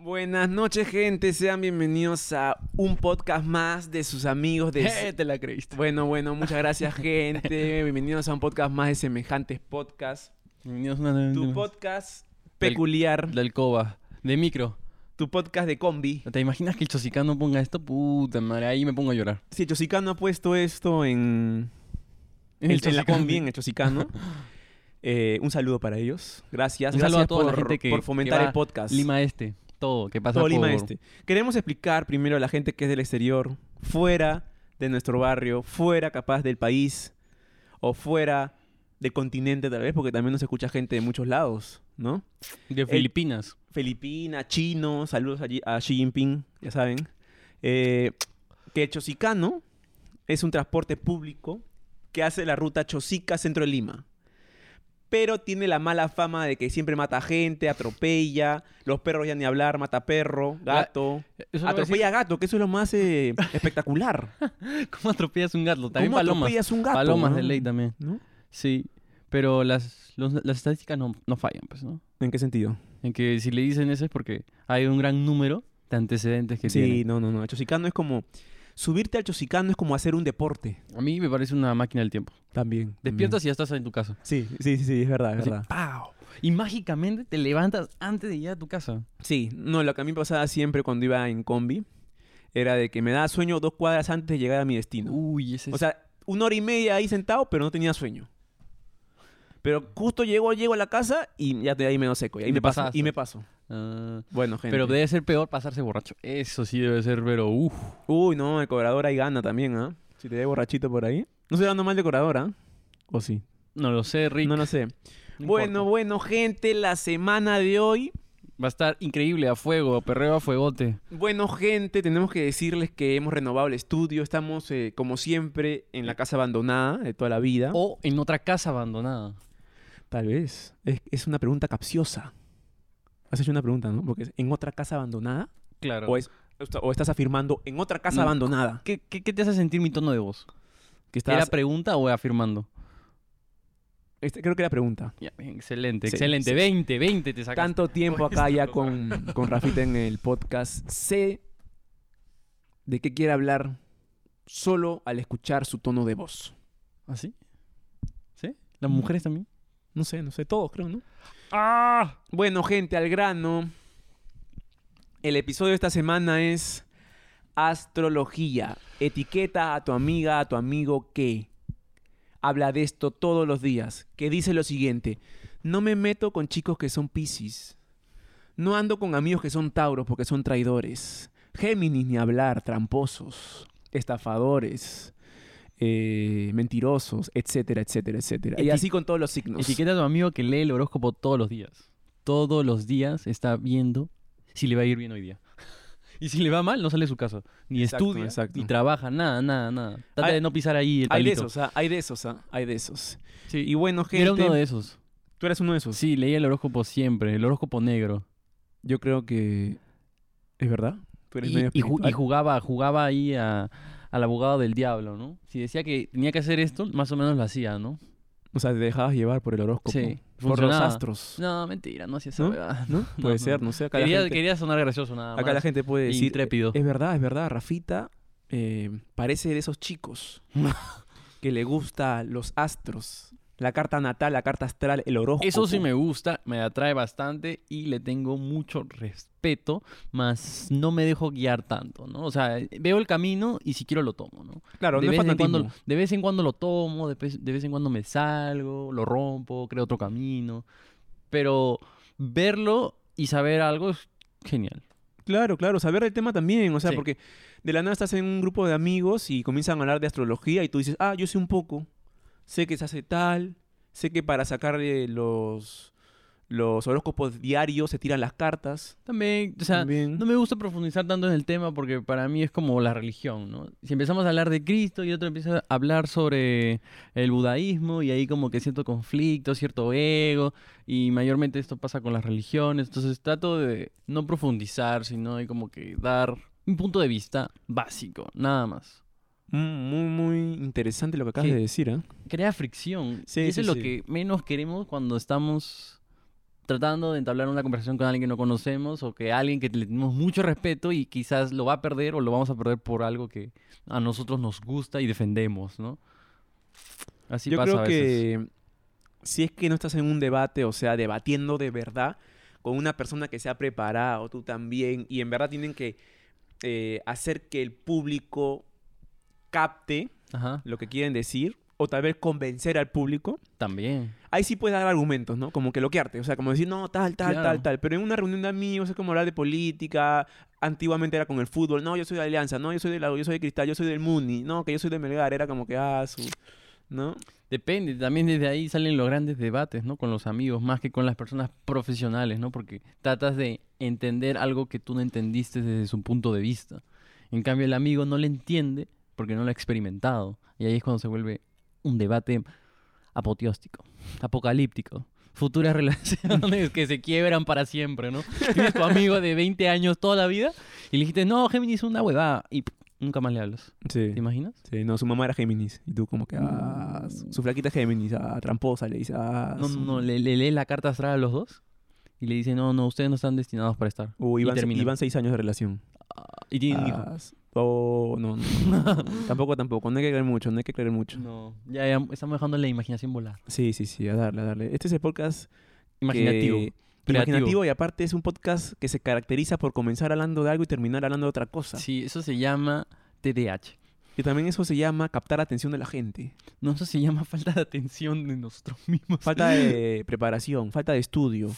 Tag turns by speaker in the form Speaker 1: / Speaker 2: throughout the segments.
Speaker 1: Buenas noches, gente. Sean bienvenidos a un podcast más de sus amigos de...
Speaker 2: Eh, te la creíste.
Speaker 1: Bueno, bueno, muchas gracias, gente. Bienvenidos a un podcast más de semejantes podcasts.
Speaker 2: Bienvenidos a una-
Speaker 1: Tu podcast
Speaker 2: Del-
Speaker 1: peculiar,
Speaker 2: del Coba, de micro.
Speaker 1: tu podcast de combi.
Speaker 2: ¿Te imaginas que el Chosicano ponga esto? Puta madre, ahí me pongo a llorar.
Speaker 1: Si el Chosicano ha puesto esto en, en, en la combi, en el Chosicano. eh, un saludo para ellos. Gracias.
Speaker 2: Un saludo
Speaker 1: Gracias
Speaker 2: a toda la
Speaker 1: por,
Speaker 2: gente que-
Speaker 1: por fomentar
Speaker 2: que va
Speaker 1: el podcast.
Speaker 2: Lima Este, todo, que pasa
Speaker 1: Todo
Speaker 2: por...
Speaker 1: Lima Este. Queremos explicar primero a la gente que es del exterior, fuera de nuestro barrio, fuera capaz del país o fuera del continente tal vez, porque también nos escucha gente de muchos lados, ¿no?
Speaker 2: De Filipinas.
Speaker 1: Filipinas, chinos, saludos allí a Xi Jinping, ya saben. Eh, que Chosicano es un transporte público que hace la ruta Chosica-Centro de Lima. Pero tiene la mala fama de que siempre mata gente, atropella, los perros ya ni hablar, mata perro, gato.
Speaker 2: A decir,
Speaker 1: Atropella gato, que eso es lo más eh, espectacular.
Speaker 2: ¿Cómo atropellas un gato? También
Speaker 1: ¿Cómo
Speaker 2: palomas.
Speaker 1: atropellas un gato?
Speaker 2: Palomas
Speaker 1: no?
Speaker 2: de ley también.
Speaker 1: ¿No?
Speaker 2: Sí, pero las, los- las estadísticas no, no fallan, pues, ¿no?
Speaker 1: ¿En qué sentido?
Speaker 2: En que si le dicen eso es porque hay un gran número de antecedentes que
Speaker 1: Sí,
Speaker 2: tiene.
Speaker 1: no, no, no. El Chosicano es como... Subirte al Chosicano es como hacer un deporte.
Speaker 2: A mí me parece una máquina del tiempo.
Speaker 1: También.
Speaker 2: Despiertas y ya estás en tu casa.
Speaker 1: Sí, sí, sí, sí, es verdad, es
Speaker 2: Así,
Speaker 1: verdad.
Speaker 2: ¡pau! Y mágicamente te levantas antes de llegar a tu casa.
Speaker 1: Sí, no, lo que a mí me pasaba siempre cuando iba en combi era de que me daba sueño dos cuadras antes de llegar a mi destino.
Speaker 2: Uy, ese es...
Speaker 1: O sea, una hora y media ahí sentado, pero no tenía sueño. Pero justo llego, llego a la casa y ya de ahí me doy seco. Y ahí me
Speaker 2: te
Speaker 1: paso. Y me paso.
Speaker 2: Ah,
Speaker 1: Bueno, gente.
Speaker 2: pero debe ser peor pasarse borracho. Eso sí debe ser, pero uff.
Speaker 1: Uy, no, el cobrador ahí gana también, ¿ah? Si te ve borrachito por ahí. No estoy dando mal de cobrador, ¿ah? ¿O sí?
Speaker 2: No lo sé, Rick.
Speaker 1: No lo sé.
Speaker 2: no
Speaker 1: bueno,
Speaker 2: importa.
Speaker 1: bueno, gente, la semana de hoy
Speaker 2: Va a estar increíble, a fuego, perreo a fuegote.
Speaker 1: Bueno, gente, tenemos que decirles que hemos renovado el estudio. Estamos, eh, como siempre, en la casa abandonada de toda la vida.
Speaker 2: O en otra casa abandonada.
Speaker 1: Tal vez. Es, es una pregunta capciosa. Has hecho una pregunta, ¿no? Porque es en otra casa abandonada.
Speaker 2: Claro.
Speaker 1: O, es, o estás afirmando en otra casa
Speaker 2: No.
Speaker 1: abandonada.
Speaker 2: ¿Qué, qué, qué te hace sentir mi tono de voz?
Speaker 1: Que
Speaker 2: ¿Era
Speaker 1: estás,
Speaker 2: pregunta o afirmando?
Speaker 1: este, creo que era pregunta.
Speaker 2: Ya, excelente,
Speaker 1: Sí,
Speaker 2: excelente.
Speaker 1: sí.
Speaker 2: 20, 20 te sacaste.
Speaker 1: Tanto tiempo acá ya con, con Rafita en el podcast. Sé de qué quiere hablar solo al escuchar su tono de voz.
Speaker 2: ¿Ah, sí? ¿Sí? ¿Las mujeres también?
Speaker 1: No sé, no sé, todos creo, ¿no?
Speaker 2: ¡Ah!
Speaker 1: Bueno, gente, al grano. El episodio de esta semana es astrología. Etiqueta a tu amiga, a tu amigo que habla de esto todos los días. Que dice lo siguiente: No me meto con chicos que son Piscis. No ando con amigos que son Tauros porque son traidores. Géminis ni hablar, tramposos, estafadores, eh, mentirosos, etcétera, etcétera, etcétera. Y así con todos los signos.
Speaker 2: Etiqueta a tu amigo que lee el horóscopo todos los días. Todos los días está viendo si le va a ir bien hoy día. Y si le va mal, no sale de su casa. Ni
Speaker 1: Exacto,
Speaker 2: estudia,
Speaker 1: exacto.
Speaker 2: ni trabaja, nada, nada, nada. Trata
Speaker 1: Hay-
Speaker 2: de no pisar ahí el
Speaker 1: Hay de
Speaker 2: palito.
Speaker 1: esos, ¿ah? hay de esos, ¿ah? hay de esos.
Speaker 2: Sí,
Speaker 1: Y bueno,
Speaker 2: yo era
Speaker 1: gente,
Speaker 2: uno de esos.
Speaker 1: tú eres uno de esos.
Speaker 2: Sí, leía el horóscopo siempre, el horóscopo negro.
Speaker 1: Yo creo que es verdad. Tú eres
Speaker 2: Y,
Speaker 1: medio
Speaker 2: y y jugaba, jugaba ahí a- al abogado del diablo, ¿no? Si decía que tenía que hacer esto, más o menos lo hacía, ¿no?
Speaker 1: O sea, te dejabas llevar por el horóscopo.
Speaker 2: Sí,
Speaker 1: por los astros.
Speaker 2: No, mentira, no hacía esa
Speaker 1: ¿No?
Speaker 2: huevada.
Speaker 1: ¿No? Puede
Speaker 2: no,
Speaker 1: ser,
Speaker 2: no.
Speaker 1: no sé. Acá,
Speaker 2: Quería,
Speaker 1: la, gente,
Speaker 2: quería sonar gracioso nada más.
Speaker 1: acá la gente puede decir.
Speaker 2: Intrépido.
Speaker 1: Es verdad, es verdad. Rafita eh, parece de esos chicos que le gusta los astros. La carta natal, la carta astral, el horóscopo.
Speaker 2: Eso sí me gusta, me atrae bastante y le tengo mucho respeto, más no me dejo guiar tanto, ¿no? O sea, veo el camino y si quiero lo tomo, ¿no?
Speaker 1: Claro,
Speaker 2: de,
Speaker 1: no es
Speaker 2: vez en cuando, de vez en cuando lo tomo, de, vez- de vez en cuando me salgo, lo rompo, creo otro camino, pero verlo y saber algo es genial.
Speaker 1: Claro, claro, saber el tema también, o sea,
Speaker 2: Sí.
Speaker 1: porque de la nada estás en un grupo de amigos y comienzan a hablar de astrología y tú dices, ah, yo sé un poco, sé que se hace tal, sé que para sacar los, los horóscopos diarios se tiran las cartas.
Speaker 2: También, o sea,
Speaker 1: también.
Speaker 2: no me gusta profundizar tanto en el tema porque para mí es como la religión, ¿no? Si empezamos a hablar de Cristo y otro empieza a hablar sobre el budaísmo y ahí como que cierto conflicto, cierto ego y mayormente esto pasa con las religiones, entonces trato de no profundizar, sino de como que dar un punto de vista básico, nada más.
Speaker 1: Muy, muy interesante lo que acabas de decir, ¿eh?
Speaker 2: Crea fricción.
Speaker 1: Sí,
Speaker 2: eso
Speaker 1: sí,
Speaker 2: es lo
Speaker 1: sí.
Speaker 2: que menos queremos cuando estamos tratando de entablar una conversación con alguien que no conocemos o que alguien que le tenemos mucho respeto y quizás lo va a perder o lo vamos a perder por algo que a nosotros nos gusta y defendemos, ¿no? Así
Speaker 1: Yo
Speaker 2: pasa
Speaker 1: creo
Speaker 2: a veces.
Speaker 1: que si es que no estás en un debate, o sea, debatiendo de verdad con una persona que se ha preparado, tú también, y en verdad tienen que eh, hacer que el público capte
Speaker 2: Ajá,
Speaker 1: lo que quieren decir, o tal vez convencer al público.
Speaker 2: también.
Speaker 1: Ahí sí puedes dar argumentos, ¿no? Como que bloquearte, o sea, como decir, no, tal, tal,
Speaker 2: Claro.
Speaker 1: tal, tal. Pero en una reunión de amigos es como hablar de política. Antiguamente era con el fútbol. No, yo soy de Alianza. No, yo soy de la, yo soy de Cristal. Yo soy del Muni. No, que yo soy de Melgar. Era como que, ah, su... ¿No?
Speaker 2: Depende, también desde ahí salen los grandes debates, ¿no? Con los amigos, más que con las personas profesionales, ¿no? Porque tratas de entender algo que tú no entendiste desde su punto de vista. En cambio, el amigo no le entiende porque no lo ha experimentado. Y ahí es cuando se vuelve un debate apoteóstico, apocalíptico. Futuras relaciones que se quiebran para siempre, ¿no? Tienes tu amigo de 20 años toda la vida y le dijiste, no, Géminis es una huevada. Y nunca más le hablas.
Speaker 1: Sí.
Speaker 2: ¿Te imaginas?
Speaker 1: Sí, no, su mamá era Géminis. Y tú como que, ah, su, su flaquita es Géminis. Ah, tramposa. Le dice, ah,
Speaker 2: No, no, no, le, le lee la carta astral a los dos y le dice, no, no, ustedes no están destinados para estar.
Speaker 1: Uh,
Speaker 2: y
Speaker 1: iban seis años de relación.
Speaker 2: Y tienen un hijo.
Speaker 1: Oh, no, no, tampoco, tampoco. No hay que creer mucho, no hay que creer mucho.
Speaker 2: No, ya, ya estamos dejando la imaginación volar.
Speaker 1: Sí, sí, sí, a darle, a darle. Este es el podcast
Speaker 2: Imaginativo.
Speaker 1: que- imaginativo y aparte es un podcast que se caracteriza por comenzar hablando de algo y terminar hablando de otra cosa.
Speaker 2: Sí, eso se llama TDAH.
Speaker 1: Y también eso se llama captar atención de la gente.
Speaker 2: No, eso se llama falta de atención de nosotros mismos.
Speaker 1: Falta de preparación, falta de estudio,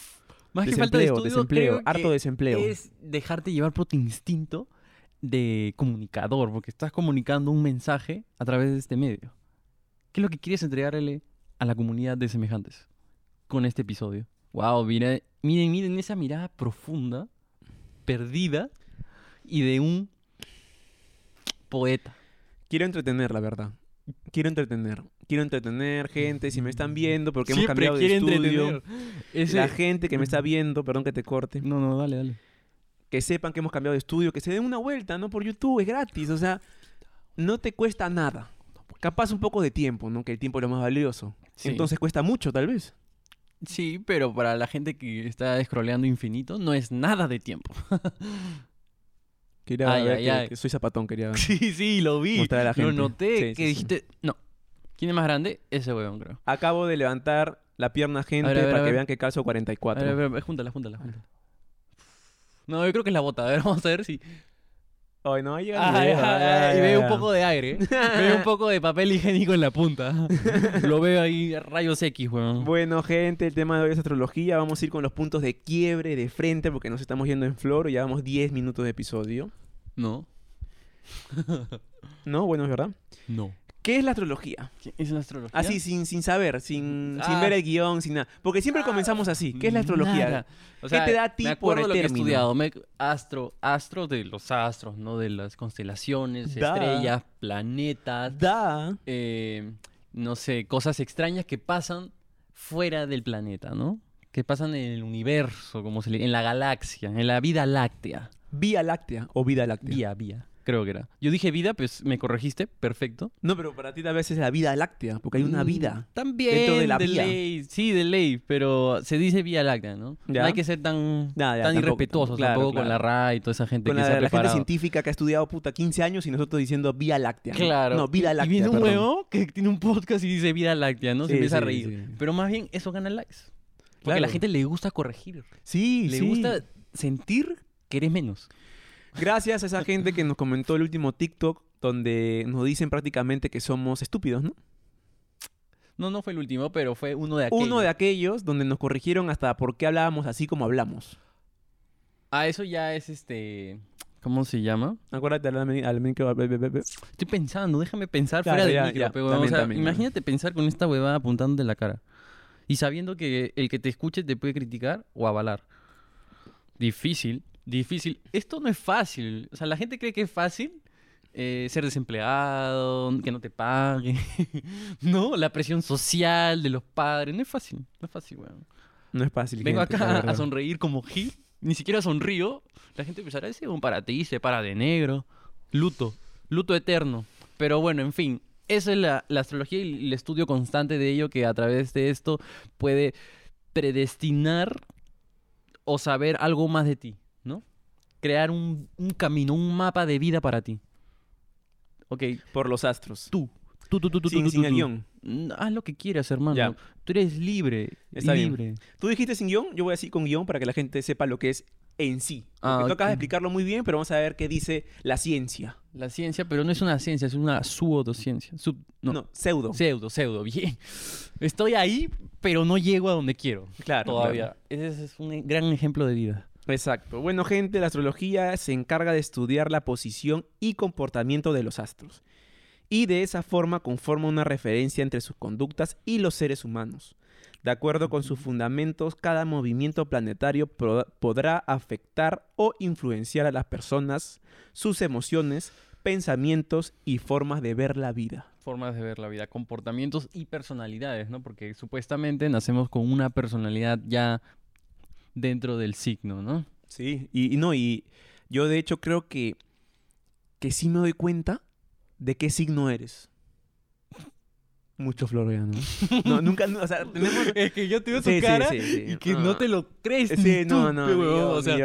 Speaker 2: Más que falta de
Speaker 1: desempleo,
Speaker 2: estudio,
Speaker 1: desempleo, harto desempleo.
Speaker 2: Es dejarte llevar por tu instinto de comunicador, porque estás comunicando un mensaje a través de este medio. ¿Qué es lo que quieres entregarle a la comunidad de semejantes con este episodio? Wow, miren, miren, miren esa mirada profunda, perdida y de un poeta.
Speaker 1: Quiero entretener, la verdad. Quiero entretener. Quiero entretener gente, si me están viendo, porque hemos cambiado de estudio.
Speaker 2: entretener. Ese-
Speaker 1: La gente que me está viendo, perdón que te corte,
Speaker 2: No, no, dale, dale.
Speaker 1: Que sepan que hemos cambiado de estudio, que se den una vuelta, ¿no? Por YouTube, es gratis, o sea, no te cuesta nada. Capaz un poco de tiempo, ¿no? Que el tiempo es lo más valioso.
Speaker 2: Sí.
Speaker 1: Entonces cuesta mucho, tal vez.
Speaker 2: Sí, pero para la gente que está scrolleando infinito, no es nada de tiempo.
Speaker 1: Quería
Speaker 2: Ay,
Speaker 1: ver
Speaker 2: ay,
Speaker 1: que-
Speaker 2: ay.
Speaker 1: que soy zapatón, quería
Speaker 2: Sí, sí, lo vi.
Speaker 1: a la
Speaker 2: Lo
Speaker 1: gente.
Speaker 2: noté,
Speaker 1: Sí,
Speaker 2: que
Speaker 1: sí,
Speaker 2: dijiste, no. ¿Quién es más grande? Ese weón, creo.
Speaker 1: Acabo de levantar la pierna gente
Speaker 2: A ver, a ver,
Speaker 1: para
Speaker 2: a
Speaker 1: que
Speaker 2: ver.
Speaker 1: vean que calzo
Speaker 2: A
Speaker 1: 44.
Speaker 2: ver, a ver, a ver, júntala, júntala, júntala. No, yo creo que es la bota. A ver, vamos a ver si...
Speaker 1: Ay, no,
Speaker 2: Ay, ay, y veo un poco de aire. veo un poco de papel higiénico en la punta. Lo veo ahí, rayos X, weón.
Speaker 1: Bueno, gente, el tema de hoy es astrología. Vamos a ir con los puntos de quiebre de frente porque nos estamos yendo en flor. Llevamos 10 minutos de episodio.
Speaker 2: No,
Speaker 1: ¿No? Bueno, es verdad.
Speaker 2: no.
Speaker 1: ¿Qué es la astrología?
Speaker 2: ¿Qué es la astrología?
Speaker 1: Así, sin, sin saber, sin, sin
Speaker 2: Ah.
Speaker 1: ver el guion, sin nada. Porque siempre comenzamos así. ¿Qué es la astrología?
Speaker 2: Nada. O
Speaker 1: ¿Qué te da a ti
Speaker 2: me
Speaker 1: por el
Speaker 2: lo que he estudiado. Me- astro, astro de los astros, ¿no? De las constelaciones,
Speaker 1: Da.
Speaker 2: estrellas, planetas,
Speaker 1: Da.
Speaker 2: eh, no sé, cosas extrañas que pasan fuera del planeta, ¿no? Que pasan en el universo, como se le, en la galaxia, en la vida láctea.
Speaker 1: Vía láctea o vida láctea.
Speaker 2: Vía, vía, creo que era. Yo dije vida, pues me corregiste, perfecto.
Speaker 1: No, pero para ti tal vez es la vida láctea, porque hay una
Speaker 2: Mm,
Speaker 1: vida.
Speaker 2: También,
Speaker 1: dentro de la
Speaker 2: de
Speaker 1: vía.
Speaker 2: ley. Sí, de ley, pero se dice vía láctea, ¿no?
Speaker 1: Ya.
Speaker 2: No hay que ser tan,
Speaker 1: Ya, ya,
Speaker 2: tan
Speaker 1: tampoco,
Speaker 2: irrespetuosos
Speaker 1: claro,
Speaker 2: tampoco
Speaker 1: claro.
Speaker 2: con la RAI y toda esa gente
Speaker 1: Con
Speaker 2: que
Speaker 1: la,
Speaker 2: se ha
Speaker 1: la gente científica que ha estudiado puta 15 años y nosotros diciendo vía láctea.
Speaker 2: Claro.
Speaker 1: No, vida láctea.
Speaker 2: Y viene un huevo que tiene un podcast y dice vida láctea, ¿no? Se
Speaker 1: Sí,
Speaker 2: empieza a reír.
Speaker 1: sí.
Speaker 2: Pero más bien eso gana likes. Porque a la gente le gusta corregir.
Speaker 1: Sí,
Speaker 2: Le gusta sentir que eres menos.
Speaker 1: Gracias a esa gente que nos comentó el último TikTok donde nos dicen prácticamente que somos estúpidos, ¿no?
Speaker 2: No, no fue el último, pero fue uno de aquellos.
Speaker 1: Uno de aquellos donde nos corrigieron hasta por qué hablábamos así como hablamos.
Speaker 2: Ah, eso ya es este... ¿Cómo se llama?
Speaker 1: Acuérdate al, al micro.
Speaker 2: Estoy pensando, déjame pensar
Speaker 1: Claro,
Speaker 2: fuera del
Speaker 1: ya,
Speaker 2: micro,
Speaker 1: ya,
Speaker 2: pero,
Speaker 1: también,
Speaker 2: o sea,
Speaker 1: también,
Speaker 2: imagínate pensar con esta huevada apuntándote la cara. Y sabiendo que el que te escuche te puede criticar o avalar. Difícil, difícil. Esto no es fácil. O sea, la gente cree que es fácil eh, ser desempleado, que no te paguen. no, la presión social de los padres. No es fácil, no es fácil, weón.
Speaker 1: No es fácil.
Speaker 2: Vengo
Speaker 1: gente,
Speaker 2: acá a sonreír como Gil. Ni siquiera sonrío. La gente pensará, ese es un para ti, se para de negro. Luto, luto eterno. Pero bueno, en fin. Esa es la, la astrología y el estudio constante de ello que a través de esto puede predestinar o saber algo más de ti. Crear un, un camino, un mapa de vida para ti. Ok,
Speaker 1: Por los astros.
Speaker 2: tú. Tú, tú, tú, tú,
Speaker 1: sin
Speaker 2: tú,
Speaker 1: sin
Speaker 2: tú,
Speaker 1: el guion.
Speaker 2: Mm, Haz lo que quieras, hermano.
Speaker 1: Ya.
Speaker 2: Tú eres libre.
Speaker 1: Está bien.
Speaker 2: libre.
Speaker 1: Tú dijiste sin guion, yo voy a decir con guion para que la gente sepa lo que es en sí.
Speaker 2: Ah,
Speaker 1: tú acabas de explicarlo muy bien, pero vamos a ver qué dice la ciencia.
Speaker 2: La ciencia, pero no es una ciencia, es una pseudociencia. Sub, no,
Speaker 1: No, pseudo.
Speaker 2: pseudo, pseudo, bien. Estoy ahí, pero no llego a donde quiero.
Speaker 1: Claro,
Speaker 2: Todavía. Ese es un gran ejemplo de vida.
Speaker 1: Exacto. Bueno, gente, la astrología se encarga de estudiar la posición y comportamiento de los astros. Y de esa forma conforma una referencia entre sus conductas y los seres humanos. De acuerdo con sus fundamentos, cada movimiento planetario podrá afectar o influenciar a las personas, sus emociones, pensamientos y formas de ver la vida.
Speaker 2: Formas de ver la vida, comportamientos y personalidades, ¿no? Porque supuestamente nacemos con una personalidad ya dentro del signo, ¿no?
Speaker 1: Sí, y, y no, y yo de hecho creo que, que sí me doy cuenta de qué signo eres. Mucho Floriano. No, nunca, no, o sea, tenemos...
Speaker 2: Es que yo te veo
Speaker 1: Sí, sí, sí, sí.
Speaker 2: y que
Speaker 1: Ah.
Speaker 2: no te lo crees.
Speaker 1: Sí,
Speaker 2: ni
Speaker 1: no,
Speaker 2: tú,
Speaker 1: no,
Speaker 2: huevón,
Speaker 1: yo,
Speaker 2: o sea,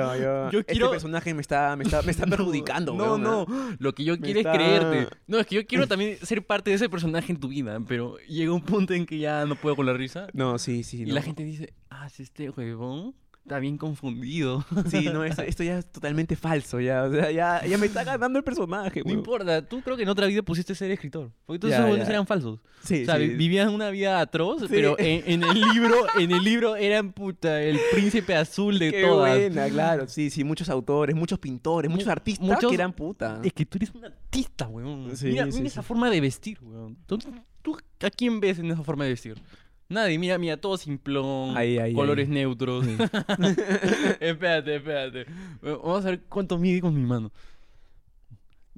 Speaker 1: yo, Este
Speaker 2: quiero-
Speaker 1: personaje me está, me está, me está perjudicando,
Speaker 2: No,
Speaker 1: weón,
Speaker 2: no, lo que yo
Speaker 1: Me
Speaker 2: quiero
Speaker 1: está-
Speaker 2: es creerte. No, es que yo quiero también ser parte de ese personaje en tu vida, pero llega un punto en que ya no puedo con la risa.
Speaker 1: No, sí, sí.
Speaker 2: Y
Speaker 1: no.
Speaker 2: la gente dice, ah, si este huevón está bien confundido.
Speaker 1: Sí, no, esto, esto ya es totalmente falso, ya, o sea, ya, ya me está ganando el personaje,
Speaker 2: No importa, tú creo que en otra vida pusiste ser escritor. Porque todos esos
Speaker 1: ya.
Speaker 2: eran falsos.
Speaker 1: Sí,
Speaker 2: o sea,
Speaker 1: sí.
Speaker 2: vivían una vida atroz,
Speaker 1: Sí.
Speaker 2: pero en, en el libro, en el libro eran puta, el príncipe azul de
Speaker 1: Qué
Speaker 2: todas.
Speaker 1: buena, claro, sí, sí, muchos autores, muchos pintores, muchos
Speaker 2: Mu-
Speaker 1: artistas
Speaker 2: muchos-
Speaker 1: que eran puta.
Speaker 2: Es que tú eres un artista, weón.
Speaker 1: Sí,
Speaker 2: mira esa forma de vestir, weón. ¿Tú, tú a quién ves en esa forma de vestir? Nadie, mira, mira, todo simplón,
Speaker 1: Ahí, ahí,
Speaker 2: colores
Speaker 1: ahí.
Speaker 2: neutros. espérate, espérate. Vamos a ver cuánto mide con mi mano.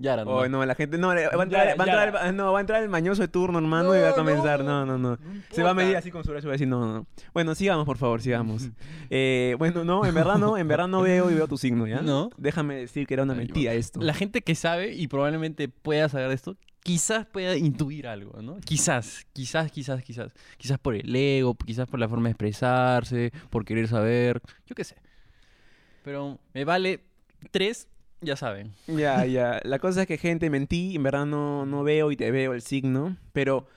Speaker 2: Yara,
Speaker 1: Oh, no, la gente, no, va a entrar, va a no, va a entrar el mañoso de turno, hermano, y va a
Speaker 2: No,
Speaker 1: comenzar,
Speaker 2: no.
Speaker 1: no, no, no.
Speaker 2: No
Speaker 1: Se va a medir así con su brazo y va a decir, no, no, no. Bueno, sigamos, por favor, sigamos. Eh, bueno, no, en verdad no, en verdad no veo y veo tu signo, ¿ya?
Speaker 2: No.
Speaker 1: Déjame decir que era una mentira esto.
Speaker 2: La gente que sabe y probablemente pueda saber esto, quizás pueda intuir algo, ¿no? Quizás, quizás, quizás, quizás. Quizás por el ego, quizás por la forma de expresarse, por querer saber, yo qué sé. Pero me vale tres, ya saben.
Speaker 1: Ya, ya. La cosa es que, gente, mentí, en verdad no, no veo y te veo el signo, pero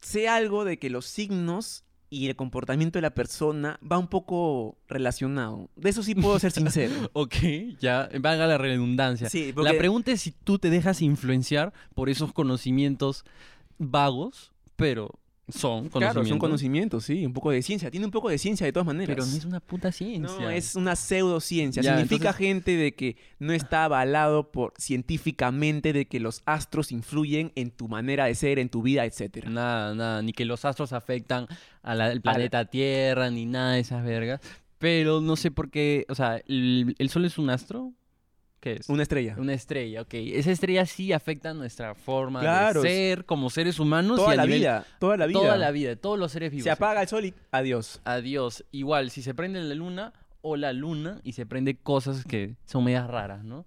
Speaker 1: sé algo de que los signos y el comportamiento de la persona va un poco relacionado. De eso sí puedo ser sincero.
Speaker 2: Ok, ya, valga la redundancia.
Speaker 1: Sí,
Speaker 2: La pregunta es si tú te dejas influenciar por esos conocimientos vagos, pero son conocimientos.
Speaker 1: Claro, son conocimientos, sí, un poco de ciencia. Tiene un poco de ciencia de todas maneras.
Speaker 2: Pero no es una puta ciencia.
Speaker 1: No, es una pseudociencia.
Speaker 2: Ya,
Speaker 1: Significa
Speaker 2: entonces-
Speaker 1: gente de que no está avalado por científicamente de que los astros influyen en tu manera de ser, en tu vida, etcétera.
Speaker 2: Nada, nada, ni que los astros afectan al planeta Tierra, ni nada de esas vergas. Pero no sé por qué, o sea, ¿el, el Sol es un astro? ¿Qué es?
Speaker 1: Una estrella.
Speaker 2: Una estrella, ok. Esa estrella sí afecta nuestra forma
Speaker 1: Claro,
Speaker 2: de ser como seres humanos. y
Speaker 1: Toda
Speaker 2: a
Speaker 1: la
Speaker 2: nivel-
Speaker 1: vida, toda la vida.
Speaker 2: Toda la vida, todos los seres vivos.
Speaker 1: Se apaga el sol y adiós.
Speaker 2: Adiós. Igual, si se prende la luna o la luna y se prende cosas que son medias raras, ¿no?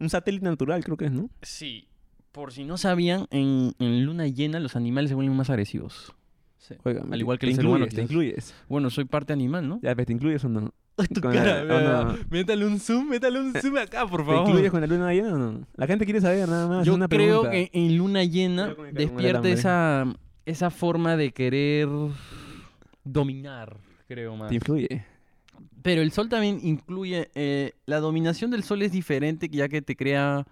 Speaker 1: Un satélite natural, creo que es, ¿no?
Speaker 2: Sí. Por si no sabían, en, en luna llena los animales se vuelven más agresivos. Sí.
Speaker 1: Oiga,
Speaker 2: Al igual que
Speaker 1: te
Speaker 2: el ser humano,
Speaker 1: incluyes, te incluyes.
Speaker 2: Bueno, soy parte animal, ¿no?
Speaker 1: Ya, ves, ¿te incluyes o no?
Speaker 2: tu
Speaker 1: Con
Speaker 2: cara. Métale un zoom, métale un zoom acá, por
Speaker 1: ¿Te
Speaker 2: favor.
Speaker 1: incluyes con la luna llena o no? La gente quiere saber nada más.
Speaker 2: Yo
Speaker 1: una
Speaker 2: creo
Speaker 1: pregunta.
Speaker 2: que en luna llena despierta esa, esa forma de querer dominar, creo más.
Speaker 1: Te influye.
Speaker 2: Pero el sol también incluye. eh, la dominación del sol es diferente, ya que te crea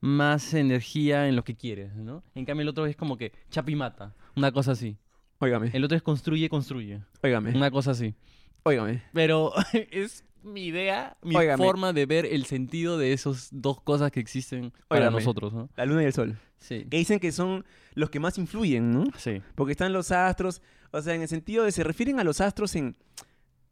Speaker 2: más energía en lo que quieres, ¿no? En cambio, el otro es como que chapa y mata, una cosa así.
Speaker 1: Óigame,
Speaker 2: El otro es construye, construye,
Speaker 1: óigame,
Speaker 2: una cosa así.
Speaker 1: óigame.
Speaker 2: Pero es mi idea, mi
Speaker 1: Óigame.
Speaker 2: forma de ver el sentido de esas dos cosas que existen para
Speaker 1: Óigame.
Speaker 2: nosotros, ¿no?
Speaker 1: La luna y el sol.
Speaker 2: Sí.
Speaker 1: Que dicen que son los que más influyen, ¿no?
Speaker 2: Sí.
Speaker 1: Porque están los astros, o sea, en el sentido de se refieren a los astros en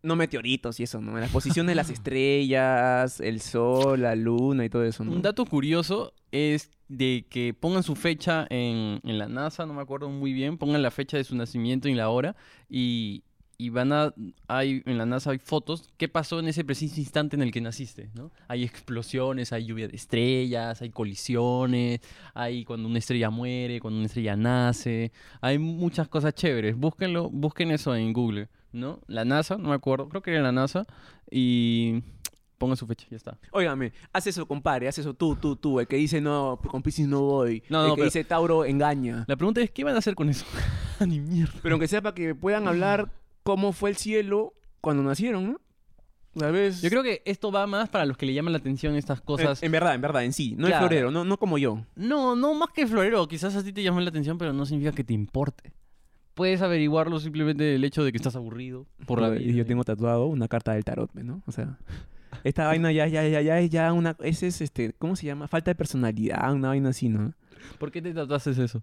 Speaker 1: no meteoritos y eso, ¿no? En las posiciones de las estrellas, el sol, la luna y todo eso, ¿no?
Speaker 2: Un dato curioso es de que pongan su fecha en, en la NASA, no me acuerdo muy bien, pongan la fecha de su nacimiento y la hora y, y van a, hay, en la NASA hay fotos, qué pasó en ese preciso instante en el que naciste, ¿no? Hay explosiones, hay lluvia de estrellas, hay colisiones, hay cuando una estrella muere, cuando una estrella nace, hay muchas cosas chéveres, búsquenlo, busquen eso en Google. ¿No? La NASA, no me acuerdo, creo que era la NASA, y ponga su fecha, ya está.
Speaker 1: Óigame, haz eso, compadre, haz eso tú, tú, tú. El que dice no, con Piscis no voy.
Speaker 2: No,
Speaker 1: el
Speaker 2: no,
Speaker 1: que
Speaker 2: pero-
Speaker 1: dice Tauro engaña.
Speaker 2: La pregunta es, ¿qué van a hacer con eso? Ni mierda.
Speaker 1: Pero aunque sea para que puedan hablar cómo fue el cielo cuando nacieron, ¿no? ¿Sabes?
Speaker 2: Yo creo que esto va más para los que le llaman la atención estas cosas.
Speaker 1: En, en verdad, en verdad, en sí. No
Speaker 2: Claro.
Speaker 1: el florero, no, no como yo.
Speaker 2: No, no más que florero. Quizás a ti te llame la atención, pero no significa que te importe. Puedes averiguarlo simplemente del hecho de que estás aburrido por la
Speaker 1: Y
Speaker 2: vida.
Speaker 1: yo tengo tatuado una carta del tarot, ¿no? O sea, esta vaina ya, ya, ya, ya es ya una... Ese es, este, ¿cómo se llama? Falta de personalidad, una vaina así, ¿no?
Speaker 2: ¿Por qué te tatuaste eso?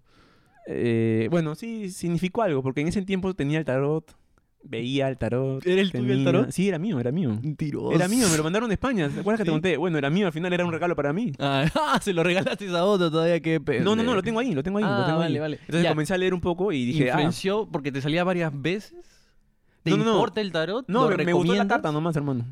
Speaker 1: Eh, bueno, sí, significó algo, porque en ese tiempo tenía el tarot, veía el tarot.
Speaker 2: ¿Era el tuyo el tarot?
Speaker 1: Sí, era mío, era mío.
Speaker 2: Mentiroso.
Speaker 1: Era mío, me lo mandaron de España. ¿Te acuerdas que te conté? Bueno, era mío, al final era un regalo para mí.
Speaker 2: Ah, ah, se lo regalaste a otro todavía, qué pendejo.
Speaker 1: No, no, no, lo tengo ahí, lo tengo ahí, lo
Speaker 2: Ah,
Speaker 1: tengo ahí.
Speaker 2: vale, vale.
Speaker 1: Entonces
Speaker 2: Ya.
Speaker 1: comencé a leer un poco y dije, ah,
Speaker 2: ¿Influenció porque te salía varias veces? ¿Te
Speaker 1: No, no, no.
Speaker 2: importa el tarot?
Speaker 1: no,
Speaker 2: ¿Lo
Speaker 1: me, me gustó la carta nomás, hermano.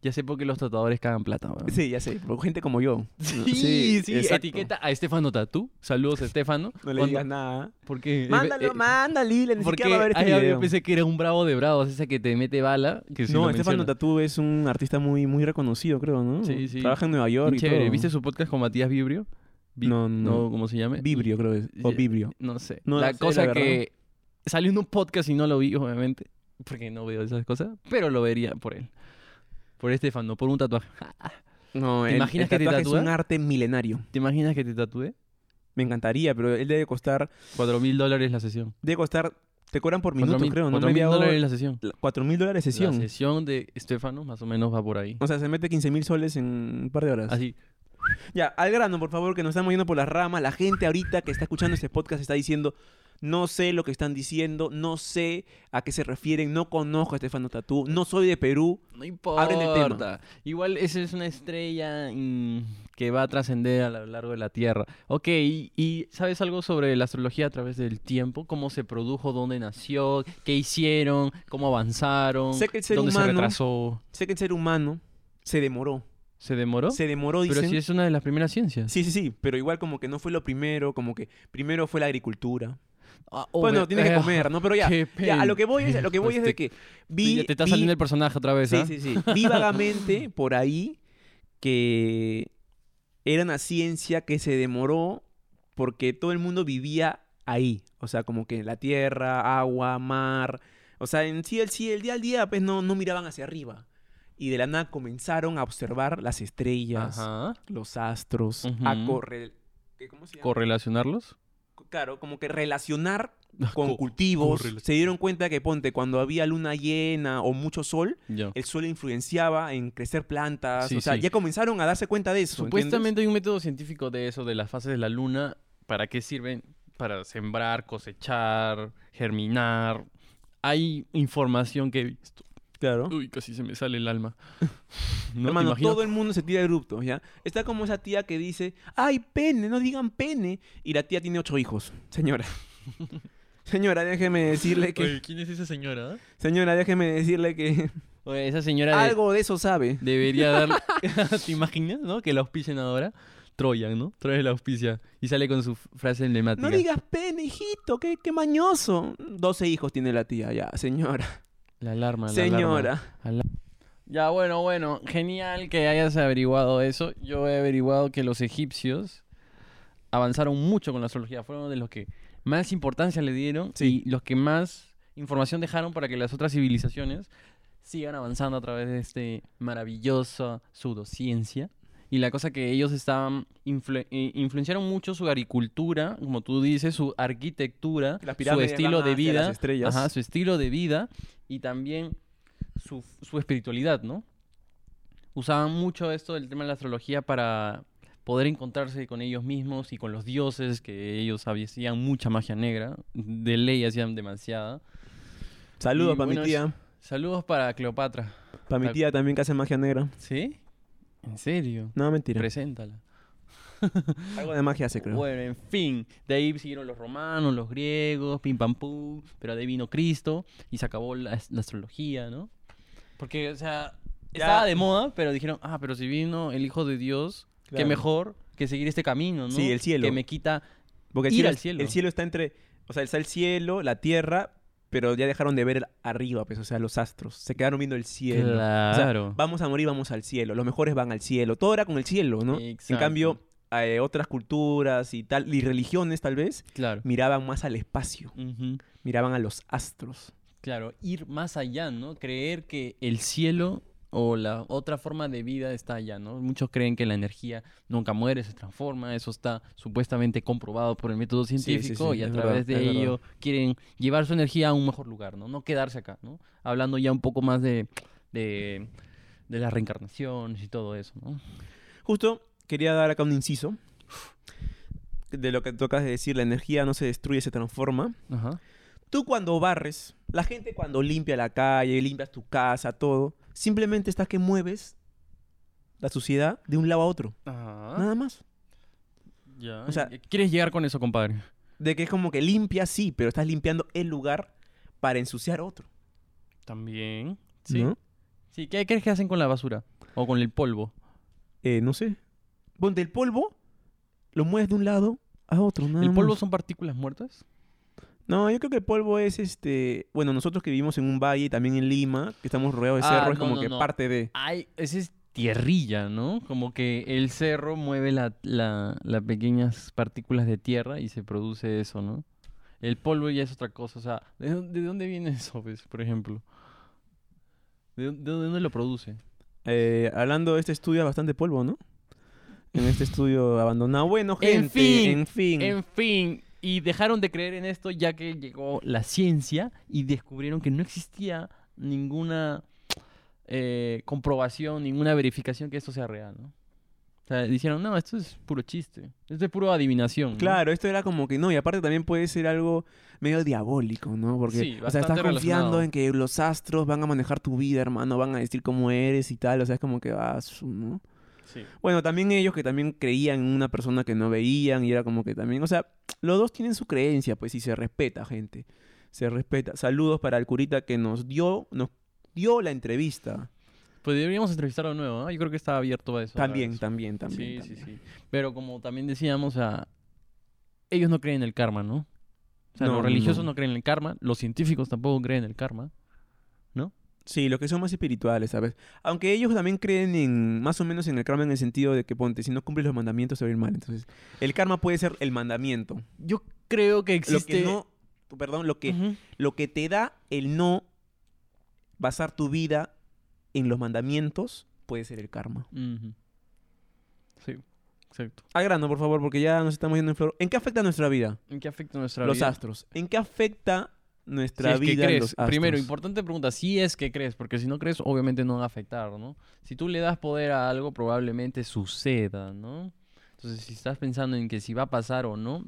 Speaker 2: Ya sé por qué los tatuadores cagan plata, weón.
Speaker 1: Sí, ya sé, por gente como yo.
Speaker 2: Sí, sí, etiqueta a Estefano Tatú. Saludos, Estefano.
Speaker 1: No le digas nada.
Speaker 2: Porque
Speaker 1: Mándalo,
Speaker 2: eh,
Speaker 1: mándale, ni
Speaker 2: Porque
Speaker 1: va a ver este video.
Speaker 2: yo pensé que era un bravo de bravos, ese que te mete bala. Que sí
Speaker 1: no, Estefano. Tatú es un artista muy, muy reconocido, creo, ¿no?
Speaker 2: Sí, sí.
Speaker 1: Trabaja en Nueva York y
Speaker 2: Chévere.
Speaker 1: todo.
Speaker 2: ¿Viste su podcast con Matías Vibrio? Vi-
Speaker 1: No, no.
Speaker 2: ¿Cómo se llama?
Speaker 1: Vibrio, creo que es. O Vibrio.
Speaker 2: No sé.
Speaker 1: No
Speaker 2: la cosa
Speaker 1: la
Speaker 2: que salió en un podcast y no lo vi, obviamente. Porque no veo esas cosas. Pero lo vería por él. Por Estefano, por un tatuaje.
Speaker 1: No,
Speaker 2: ¿Te
Speaker 1: el-
Speaker 2: imaginas
Speaker 1: el
Speaker 2: que te
Speaker 1: es un arte milenario.
Speaker 2: ¿Te imaginas que te tatúe?
Speaker 1: Me encantaría, pero él debe costar...
Speaker 2: Cuatro mil dólares la sesión.
Speaker 1: Debe costar... Te cobran por minuto,
Speaker 2: mil-
Speaker 1: creo, ¿no?
Speaker 2: cuatro
Speaker 1: Media
Speaker 2: mil
Speaker 1: hora-
Speaker 2: dólares la sesión.
Speaker 1: Cuatro mil dólares
Speaker 2: La
Speaker 1: sesión.
Speaker 2: sesión de Estefano más o menos va por ahí.
Speaker 1: O sea, se mete 15 mil soles en un par de horas.
Speaker 2: Así.
Speaker 1: Ya, al grano, por favor, que nos estamos yendo por las ramas. La gente ahorita que está escuchando este podcast está diciendo, no sé lo que están diciendo, no sé a qué se refieren, no conozco a Estefano Tatú, no soy de Perú.
Speaker 2: No importa.
Speaker 1: Abren el tema.
Speaker 2: Igual esa es una estrella que va a trascender a lo largo de la Tierra. Ok, y, y ¿sabes algo sobre la astrología a través del tiempo? ¿Cómo se produjo? ¿Dónde nació? ¿Qué hicieron? ¿Cómo avanzaron?
Speaker 1: Sé que el ser
Speaker 2: ¿Dónde se
Speaker 1: humano-
Speaker 2: retrasó?
Speaker 1: Sé que el ser humano se demoró.
Speaker 2: ¿Se demoró?
Speaker 1: Se demoró,
Speaker 2: Pero
Speaker 1: dicen.
Speaker 2: si es una de las primeras ciencias.
Speaker 1: Sí, sí, sí, pero igual como que no fue lo primero, como que primero fue la agricultura.
Speaker 2: Ah,
Speaker 1: bueno,
Speaker 2: obvio-
Speaker 1: tienes que
Speaker 2: eh,
Speaker 1: comer, ¿no? Pero ya, ya, a lo que voy es, a lo que voy es de que vi...
Speaker 2: ya te está
Speaker 1: vi-
Speaker 2: saliendo el personaje otra vez,
Speaker 1: Sí,
Speaker 2: ¿ah?
Speaker 1: sí, sí. Vi vagamente por ahí que era una ciencia que se demoró porque todo el mundo vivía ahí. O sea, como que la tierra, agua, mar. O sea, en sí, el, sí, el día al día, pues no, no miraban hacia arriba. Y de la nada comenzaron a observar las estrellas,
Speaker 2: Ajá.
Speaker 1: los astros, a. ¿qué- ¿Cómo se llama?
Speaker 2: ¿Correlacionarlos?
Speaker 1: Claro, como que relacionar con
Speaker 2: Co-
Speaker 1: cultivos.
Speaker 2: correlación.
Speaker 1: Se dieron cuenta que, ponte, cuando había luna llena o mucho sol,
Speaker 2: Ya.
Speaker 1: el sol influenciaba en crecer plantas.
Speaker 2: Sí,
Speaker 1: o sea,
Speaker 2: sí.
Speaker 1: ya comenzaron a darse cuenta de eso. ¿entiendes?
Speaker 2: Supuestamente hay un método científico de eso, de las fases de la luna. ¿Para qué sirven? Para sembrar, cosechar, germinar. Hay información que he visto.
Speaker 1: Claro.
Speaker 2: Uy, casi se me sale el alma. ¿No
Speaker 1: Hermano, todo el mundo se tira eruptos, ¿ya? Está como esa tía que dice, ay, pene, no digan pene. Y la tía tiene ocho hijos. Señora. Señora, déjeme decirle que...
Speaker 2: Oye, ¿quién es esa señora?
Speaker 1: Señora, déjeme decirle que
Speaker 2: Oye, esa señora
Speaker 1: algo de eso sabe.
Speaker 2: debería dar... ¿Te imaginas, no? Que la auspicien ahora. Troyan, ¿no? Troyan la auspicia. Y sale con su frase emblemática.
Speaker 1: No digas pene, hijito, qué, qué mañoso. 12 hijos tiene la tía, ya, señora.
Speaker 2: La alarma, la
Speaker 1: Señora.
Speaker 2: alarma. Ya, bueno, bueno. Genial que hayas averiguado eso. Yo he averiguado que los egipcios avanzaron mucho con la astrología. Fueron de los que más importancia le dieron
Speaker 1: Sí.
Speaker 2: y los que más información dejaron para que las otras civilizaciones sigan avanzando a través de este maravillosa pseudociencia. Y la cosa que ellos estaban influ- eh, influenciaron mucho su agricultura, como tú dices, su arquitectura, su estilo de vida,
Speaker 1: estrellas.
Speaker 2: ajá, su estilo de vida y también su, su espiritualidad, ¿no? Usaban mucho esto del tema de la astrología para poder encontrarse con ellos mismos y con los dioses, que ellos hacían mucha magia negra, de ley hacían demasiada.
Speaker 1: Saludos para
Speaker 2: bueno,
Speaker 1: mi tía.
Speaker 2: Saludos para Cleopatra.
Speaker 1: Para mi tía también que hace magia negra.
Speaker 2: ¿Sí? ¿En serio?
Speaker 1: No, mentira.
Speaker 2: Preséntala.
Speaker 1: Algo de magia hace, creo.
Speaker 2: Bueno, en fin, de ahí siguieron los romanos, los griegos, pim pam pum, pero de ahí vino Cristo y se acabó la, la astrología, ¿no? Porque, o sea,
Speaker 1: Ya.
Speaker 2: estaba de moda, pero dijeron, ah, pero si vino el Hijo de Dios, qué
Speaker 1: Claro.
Speaker 2: mejor que seguir este camino, ¿no?
Speaker 1: Sí, el cielo.
Speaker 2: Que me quita
Speaker 1: Porque el
Speaker 2: ir
Speaker 1: cielo,
Speaker 2: al cielo.
Speaker 1: el cielo está entre O sea, está el cielo, la tierra, pero ya dejaron de ver arriba, pues, o sea, los astros. Se quedaron viendo el cielo. O sea,
Speaker 2: Claro.
Speaker 1: vamos a morir, vamos al cielo. Los mejores van al cielo. Todo era con el cielo, ¿no? En
Speaker 2: Exacto.
Speaker 1: cambio, eh, otras culturas y tal, y religiones tal vez,
Speaker 2: claro.
Speaker 1: miraban más al espacio. Miraban a los astros.
Speaker 2: Claro, ir más allá, ¿no? Creer que el cielo o la otra forma de vida está allá, ¿no? Muchos creen que la energía nunca muere, se transforma, eso está supuestamente comprobado por el método
Speaker 1: sí,
Speaker 2: científico
Speaker 1: sí,
Speaker 2: y a través
Speaker 1: verdad,
Speaker 2: de
Speaker 1: verdad.
Speaker 2: ello quieren llevar su energía a un mejor lugar, ¿no? No quedarse acá, ¿no? Hablando ya un poco más de, de, de las reencarnaciones y todo eso, ¿no?
Speaker 1: Justo quería dar acá un inciso de lo que tocas de decir, la energía no se destruye, se transforma.
Speaker 2: Ajá.
Speaker 1: Tú cuando barres, la gente cuando limpia la calle, limpias tu casa, todo, simplemente estás que mueves la suciedad de un lado a otro.
Speaker 2: Ajá.
Speaker 1: Nada más.
Speaker 2: Ya.
Speaker 1: O sea-
Speaker 2: ¿y ¿Quieres llegar con eso, compadre?
Speaker 1: De que es como que limpias, sí, pero estás limpiando el lugar para ensuciar otro.
Speaker 2: También. Sí.
Speaker 1: ¿no?
Speaker 2: Sí, ¿qué crees que hacen con la basura? O con el polvo.
Speaker 1: Eh, no sé. Ponte el polvo, lo mueves de un lado a otro. Nada
Speaker 2: ¿El polvo
Speaker 1: más.
Speaker 2: son partículas muertas?
Speaker 1: No, yo creo que el polvo es este. Bueno, nosotros que vivimos en un valle, también en Lima, que estamos rodeados de
Speaker 2: Ah,
Speaker 1: cerro, es como
Speaker 2: no,
Speaker 1: que
Speaker 2: no.
Speaker 1: parte de.
Speaker 2: Ay, ese es tierrilla, ¿no? Como que el cerro mueve la, la- las pequeñas partículas de tierra y se produce eso, ¿no? El polvo ya es otra cosa, o sea, ¿de, dó- de dónde viene eso, pues, por ejemplo? ¿De, dó- de dónde lo produce?
Speaker 1: Eh, hablando de este estudio, bastante polvo, ¿no? En este estudio abandonado. Bueno, gente,
Speaker 2: En fin,
Speaker 1: en fin.
Speaker 2: En fin, y dejaron de creer en esto ya que llegó la ciencia y descubrieron que no existía ninguna eh, comprobación, ninguna verificación que esto sea real, ¿no? O sea, dijeron, no, esto es puro chiste, esto es puro adivinación. ¿no?
Speaker 1: Claro, esto era como que no, y aparte también puede ser algo medio diabólico, ¿no? Porque,
Speaker 2: Sí,
Speaker 1: o sea, estás confiando en que los astros van a manejar tu vida, hermano, van a decir cómo eres y tal, o sea, es como que vas, ¿no?
Speaker 2: Sí.
Speaker 1: Bueno, también ellos que también creían en una persona que no veían y era como que también, o sea, los dos tienen su creencia, pues, y se respeta, gente. Se respeta. Saludos para el curita que nos dio, nos dio la entrevista.
Speaker 2: Pues deberíamos entrevistarlo de nuevo, ¿no? Yo creo que está abierto a eso.
Speaker 1: También, también, también.
Speaker 2: Sí, sí,
Speaker 1: también.
Speaker 2: sí. Pero como también decíamos, o sea, ellos no creen en el karma, ¿no? O sea,
Speaker 1: No,
Speaker 2: los
Speaker 1: no,
Speaker 2: religiosos
Speaker 1: no.
Speaker 2: no creen en el karma, los científicos tampoco creen en el karma.
Speaker 1: Sí, los que son más espirituales, ¿sabes? Aunque ellos también creen en, más o menos en el karma en el sentido de que, ponte, si no cumples los mandamientos te va a ir mal. Entonces, el karma puede ser el mandamiento.
Speaker 2: Yo creo que
Speaker 1: Lo
Speaker 2: existe...
Speaker 1: que no, perdón, lo que, lo que te da el no basar tu vida en los mandamientos puede ser el karma.
Speaker 2: Sí, exacto.
Speaker 1: Al grano, por favor, porque ya nos estamos yendo en flor. ¿En qué afecta nuestra vida?
Speaker 2: ¿En qué afecta nuestra
Speaker 1: los
Speaker 2: vida?
Speaker 1: astros. ¿En qué afecta
Speaker 2: Si
Speaker 1: nuestra
Speaker 2: es que
Speaker 1: vida
Speaker 2: crees.
Speaker 1: los astros?
Speaker 2: Primero, importante pregunta, si es que crees, porque si no crees, obviamente no va a afectar, ¿no? Si tú le das poder a algo, probablemente suceda, ¿no? Entonces, si estás pensando en que si va a pasar o no,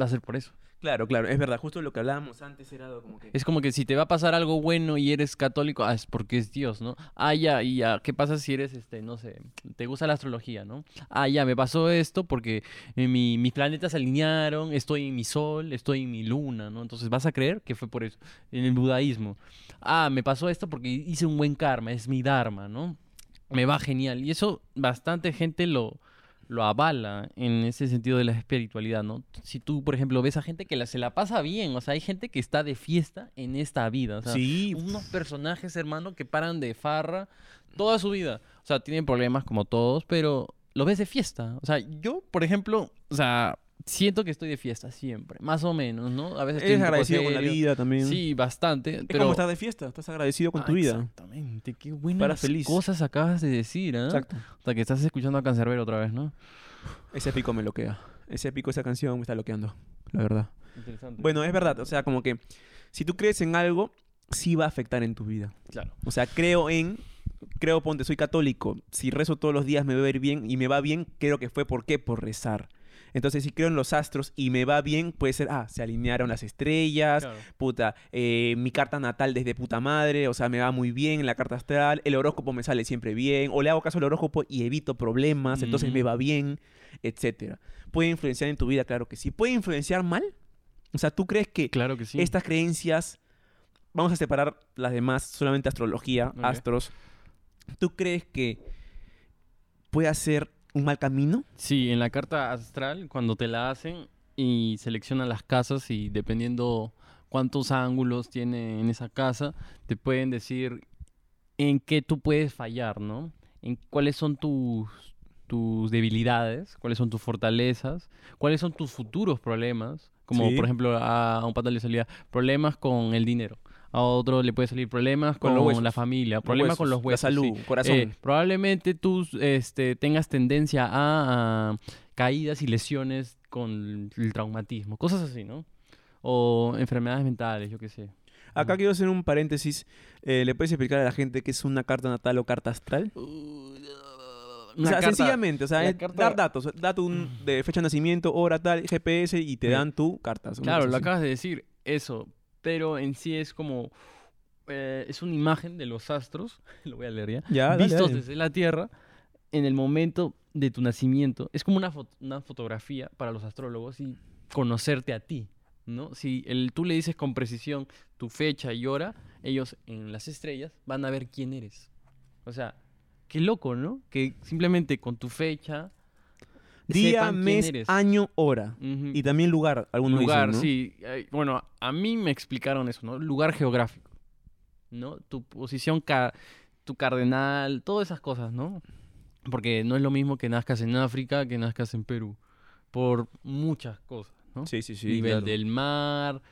Speaker 2: va a ser por eso.
Speaker 1: Claro, claro, es verdad. Justo lo que hablábamos antes era como que...
Speaker 2: Es como que si te va a pasar algo bueno y eres católico, ah, es porque es Dios, ¿no? Ah, ya, y ya, ¿qué pasa si eres, este, no sé, te gusta la astrología, ¿no? Ah, ya, me pasó esto porque eh, mi- mis planetas se alinearon, estoy en mi sol, estoy en mi luna, ¿no? Entonces vas a creer que fue por eso. En el budaísmo, ah, me pasó esto porque hice un buen karma, es mi dharma, ¿no? Me va genial. Y eso bastante gente lo, lo avala en ese sentido de la espiritualidad, ¿no? Si tú, por ejemplo, ves a gente que la, se la pasa bien, o sea, hay gente que está de fiesta en esta vida, o sea,
Speaker 1: sí,
Speaker 2: unos personajes, hermano, que paran de farra toda su vida. O sea, tienen problemas como todos, pero lo ves de fiesta. O sea, yo, por ejemplo, o sea, siento que estoy de fiesta siempre, más o menos, ¿no? A veces estoy
Speaker 1: eres
Speaker 2: un poco
Speaker 1: agradecido con la
Speaker 2: serio.
Speaker 1: vida también.
Speaker 2: Sí, bastante,
Speaker 1: Es
Speaker 2: pero
Speaker 1: como estar de fiesta, estás agradecido con
Speaker 2: Ah,
Speaker 1: tu vida.
Speaker 2: Exactamente, qué buenas
Speaker 1: feliz.
Speaker 2: cosas acabas de decir, ¿ah?
Speaker 1: Exacto.
Speaker 2: O sea, que estás escuchando a Cancerbero otra vez, ¿no?
Speaker 1: Ese pico me loquea. Ese pico, esa canción me está loqueando, la verdad.
Speaker 2: Interesante.
Speaker 1: Bueno, es verdad, o sea, como que si tú crees en algo, sí va a afectar en tu vida.
Speaker 2: claro.
Speaker 1: O sea, creo en, creo, ponte, soy católico. Si rezo todos los días me va a ir bien y me va bien, creo que fue por qué, por rezar. Entonces, si creo en los astros y me va bien, puede ser, ah, se alinearon las estrellas,
Speaker 2: claro.
Speaker 1: puta, eh, mi carta natal desde puta madre, o sea, me va muy bien en la carta astral, el horóscopo me sale siempre bien, o le hago caso al horóscopo y evito problemas, entonces me
Speaker 2: Ujú.
Speaker 1: va bien, etcétera. ¿Puede influenciar en tu vida? Claro que sí. ¿Puede influenciar mal? O sea, ¿tú crees que
Speaker 2: Claro que sí.
Speaker 1: estas creencias, vamos a separar las demás, solamente astrología, astros, ¿tú crees que puede ser un mal camino?
Speaker 2: Sí, en la carta astral, cuando te la hacen, y selecciona las casas y dependiendo cuántos ángulos tiene en esa casa, te pueden decir en qué tú puedes fallar, ¿no? En cuáles son tus, tus debilidades, cuáles son tus fortalezas, cuáles son tus futuros problemas. Como
Speaker 1: Sí.
Speaker 2: por ejemplo a, a un pata le salía problemas con el dinero. A otro le puede salir problemas
Speaker 1: Con
Speaker 2: la familia, problemas con los huesos.
Speaker 1: La salud,
Speaker 2: sí.
Speaker 1: corazón.
Speaker 2: Eh, probablemente tú este, tengas tendencia a, a caídas y lesiones con el traumatismo, cosas así, ¿no? O enfermedades mentales, yo qué sé.
Speaker 1: Acá quiero hacer un paréntesis. Eh, ¿Le puedes explicar a la gente qué es una carta natal o carta astral? o sea,
Speaker 2: carta-
Speaker 1: sencillamente, o sea, es
Speaker 2: carta-
Speaker 1: dar datos, dato un- de fecha de nacimiento, hora tal, GPS y te dan tu cartas. una
Speaker 2: Claro, lo acabas de decir, eso. Pero en sí es como. eh, es una imagen de los astros, lo voy a leer ya,
Speaker 1: Ya, dale,
Speaker 2: vistos
Speaker 1: dale.
Speaker 2: desde la Tierra en el momento de tu nacimiento. Es como una, fo- una fotografía para los astrólogos y conocerte a ti, ¿no? Si el, tú le dices con precisión tu fecha y hora, ellos en las estrellas van a ver quién eres. O sea, qué loco, ¿no? Que simplemente con tu fecha...
Speaker 1: Día, mes,
Speaker 2: eres.
Speaker 1: año, hora. Y también lugar, algunos
Speaker 2: lugar,
Speaker 1: dicen, ¿no?
Speaker 2: sí. Bueno, a mí me explicaron eso, ¿no? Lugar geográfico, ¿no? Tu posición, ca- tu cardenal, todas esas cosas, ¿no? Porque no es lo mismo que nazcas en África que nazcas en Perú, por muchas cosas, ¿no?
Speaker 1: Sí, sí, sí.
Speaker 2: Nivel
Speaker 1: claro.
Speaker 2: del mar,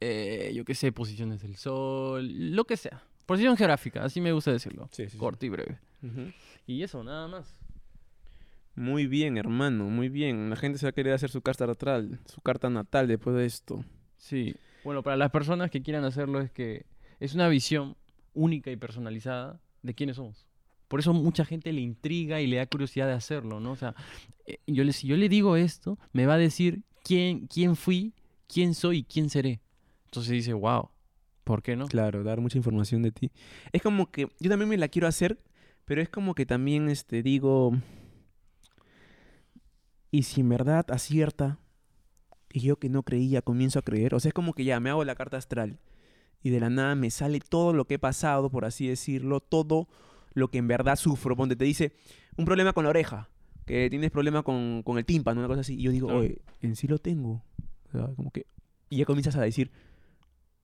Speaker 2: eh, yo qué sé, posiciones del sol, lo que sea. Posición geográfica, así me gusta decirlo.
Speaker 1: Sí, sí, sí.
Speaker 2: Corto y breve. Y eso, nada más.
Speaker 1: Muy bien, hermano, muy bien. La gente se va a querer hacer su carta natal, su carta natal después de esto.
Speaker 2: Sí. Bueno, para las personas que quieran hacerlo es que es una visión única y personalizada de quiénes somos. Por eso mucha gente le intriga y le da curiosidad de hacerlo, ¿no? O sea, eh, yo le, si yo le digo esto, me va a decir quién, quién fui, quién soy y quién seré. Entonces dice, wow, ¿por qué no?
Speaker 1: Claro, dar mucha información de ti. Es como que yo también me la quiero hacer, pero es como que también este digo y si en verdad acierta y yo que no creía comienzo a creer, o sea, es como que ya me hago la carta astral y de la nada me sale todo lo que he pasado, por así decirlo, todo lo que en verdad sufro, ponte te dice un problema con la oreja, que tienes problema con, con el tímpano, una cosa así, y yo digo,
Speaker 2: Claro.
Speaker 1: oye, en sí lo tengo. O sea, como que y ya comienzas a decir,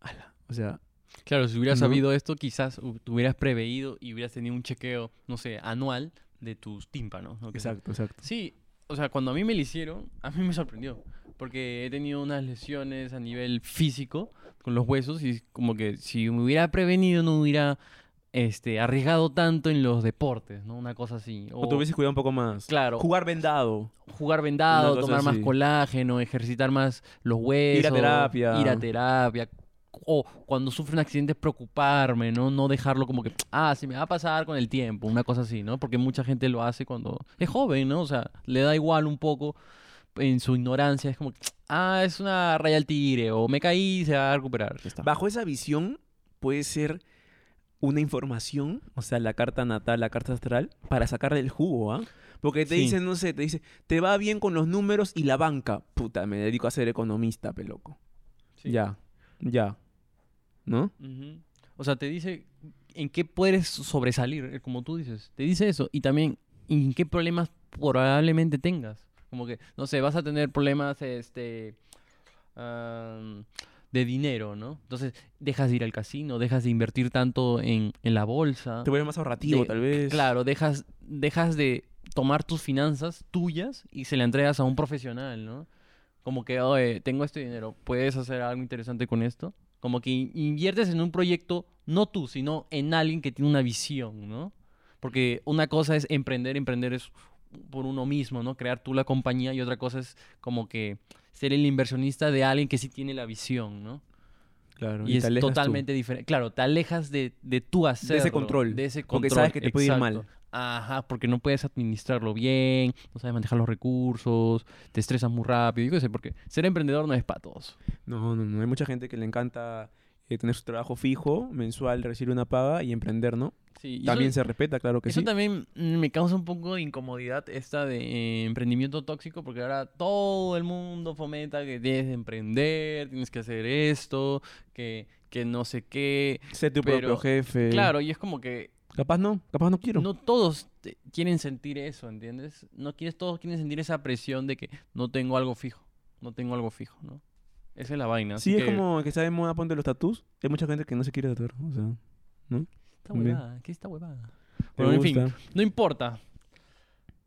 Speaker 1: ala, o sea,
Speaker 2: Claro, si hubieras
Speaker 1: ¿No?
Speaker 2: sabido esto, quizás te hubieras preveído y hubieras tenido un chequeo, no sé, anual de tus tímpanos.
Speaker 1: exacto, exacto.
Speaker 2: Sí, o sea, cuando a mí me lo hicieron, a mí me sorprendió. Porque he tenido unas lesiones a nivel físico con los huesos y como que si me hubiera prevenido no hubiera este, arriesgado tanto en los deportes, ¿no? Una cosa así.
Speaker 1: O te hubieses cuidado un poco más.
Speaker 2: Claro.
Speaker 1: Jugar vendado.
Speaker 2: jugar vendado, tomar más colágeno, ejercitar más los huesos.
Speaker 1: terapia.
Speaker 2: Ir a terapia. O cuando sufre un accidente preocuparme, ¿no? No dejarlo como que, ah, se me va a pasar con el tiempo, una cosa así, ¿no? Porque mucha gente lo hace cuando es joven, ¿no? O sea, le da igual un poco en su ignorancia, es como ah, es una raya al tigre, o me caí y se va a recuperar.
Speaker 1: Bajo esa visión puede ser una información, o sea, la carta natal, la carta astral, para sacarle el jugo, ¿ah? Porque te
Speaker 2: Sí.
Speaker 1: dicen, no sé, te dice, te va bien con los números y la banca. Puta, me dedico a ser economista, peloco.
Speaker 2: Sí.
Speaker 1: Ya, ya. ¿No?
Speaker 2: O sea, te dice en qué puedes sobresalir, eh, como tú dices. Te dice eso. Y también en qué problemas probablemente tengas. Como que, no sé, vas a tener problemas este, de dinero, ¿no? Entonces, dejas de ir al casino, dejas de invertir tanto en, en la bolsa.
Speaker 1: Te vuelves más ahorrativo,
Speaker 2: De-
Speaker 1: tal vez.
Speaker 2: Claro, dejas, dejas de tomar tus finanzas tuyas y se la entregas a un profesional, ¿no? Como que, oye, tengo este dinero, ¿puedes hacer algo interesante con esto? Como que in- inviertes en un proyecto, no tú, sino en alguien que tiene una visión, ¿no? Porque una cosa es emprender, emprender es por uno mismo, ¿no? Crear tú la compañía y otra cosa es como que ser el inversionista de alguien que sí tiene la visión, ¿no?
Speaker 1: Claro,
Speaker 2: Y, es totalmente diferente. Claro, te alejas de, de tú hacerlo.
Speaker 1: control,
Speaker 2: De ese
Speaker 1: porque
Speaker 2: control.
Speaker 1: sabes que te puede ir mal.
Speaker 2: Ajá, porque no puedes administrarlo bien, no sabes manejar los recursos, te estresas muy rápido. Yo qué sé, porque ser emprendedor no es para todos.
Speaker 1: No, no, no. Hay mucha gente que le encanta eh, tener su trabajo fijo, mensual, recibir una paga y emprender, ¿no?
Speaker 2: Sí,
Speaker 1: También
Speaker 2: eso,
Speaker 1: se respeta, claro que
Speaker 2: eso
Speaker 1: sí.
Speaker 2: también mm, me causa un poco de incomodidad esta de eh, emprendimiento tóxico, porque ahora todo el mundo fomenta que tienes que emprender, tienes que hacer esto, que, que no sé qué.
Speaker 1: Ser tu
Speaker 2: pero-
Speaker 1: propio jefe.
Speaker 2: Claro, y es como que
Speaker 1: Capaz no, capaz no quiero.
Speaker 2: No todos quieren sentir eso, ¿entiendes? No quieres, todos quieren sentir esa presión de que no tengo algo fijo. No tengo algo fijo, ¿no? Esa es la vaina.
Speaker 1: Sí,
Speaker 2: así
Speaker 1: es
Speaker 2: que-
Speaker 1: como que está de moda ponte los tatús. Hay mucha gente que no se quiere tatuar. O sea,
Speaker 2: Esta
Speaker 1: Bien.
Speaker 2: huevada, ¿qué es esta huevada? Bueno, en fin, no importa.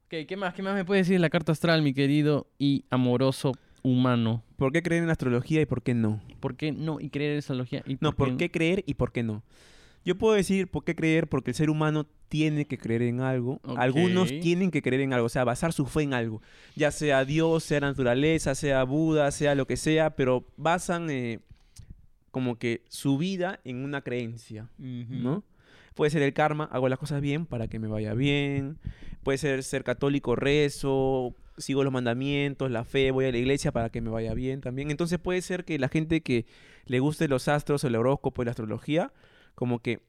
Speaker 2: Ok, ¿qué más? ¿Qué más me puede decir de la carta astral, mi querido y amoroso humano?
Speaker 1: ¿Por qué creer en la astrología y por qué no?
Speaker 2: ¿Por qué no? Y creer en astrología. ¿Y
Speaker 1: No, ¿por qué creer y por qué no? Yo puedo decir por qué creer porque el ser humano tiene que creer en algo. Algunos tienen que creer en algo, o sea, basar su fe en algo. Ya sea Dios, sea naturaleza, sea Buda, sea lo que sea, pero basan eh, como que su vida en una creencia, ¿no? Puede ser el karma, hago las cosas bien para que me vaya bien. Puede ser ser católico, rezo, sigo los mandamientos, la fe, voy a la iglesia para que me vaya bien también. Entonces puede ser que la gente que le guste los astros, el horóscopo y la astrología, como que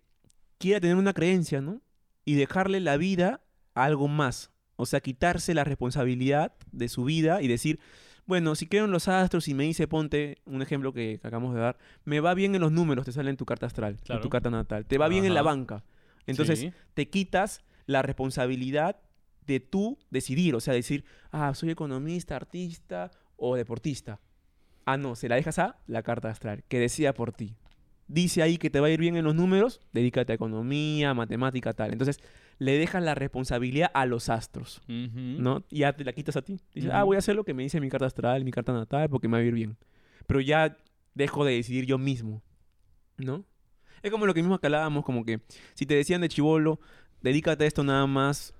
Speaker 1: quiera tener una creencia, ¿no? Y dejarle la vida a algo más. O sea, quitarse la responsabilidad de su vida y decir, bueno, si creo en los astros y me dice, ponte un ejemplo que, que acabamos de dar, me va bien en los números, te sale en tu carta astral, en tu carta natal, te va bien en la banca. Entonces,
Speaker 2: Sí.
Speaker 1: te quitas la responsabilidad de tú decidir, o sea, decir, ah, soy economista, artista o deportista. Ah, no, se la dejas a la carta astral, que decía por ti. Dice ahí que te va a ir bien en los números, dedícate a economía, matemática, tal. Entonces, le dejas la responsabilidad a los astros. ¿no? Y ya te la quitas a ti. Dices, ah, voy a hacer lo que me dice mi carta astral, mi carta natal, porque me va a ir bien. Pero ya dejo de decidir yo mismo, ¿no? Es como lo que mismo que hablábamos, como que si te decían de chivolo, dedícate a esto nada más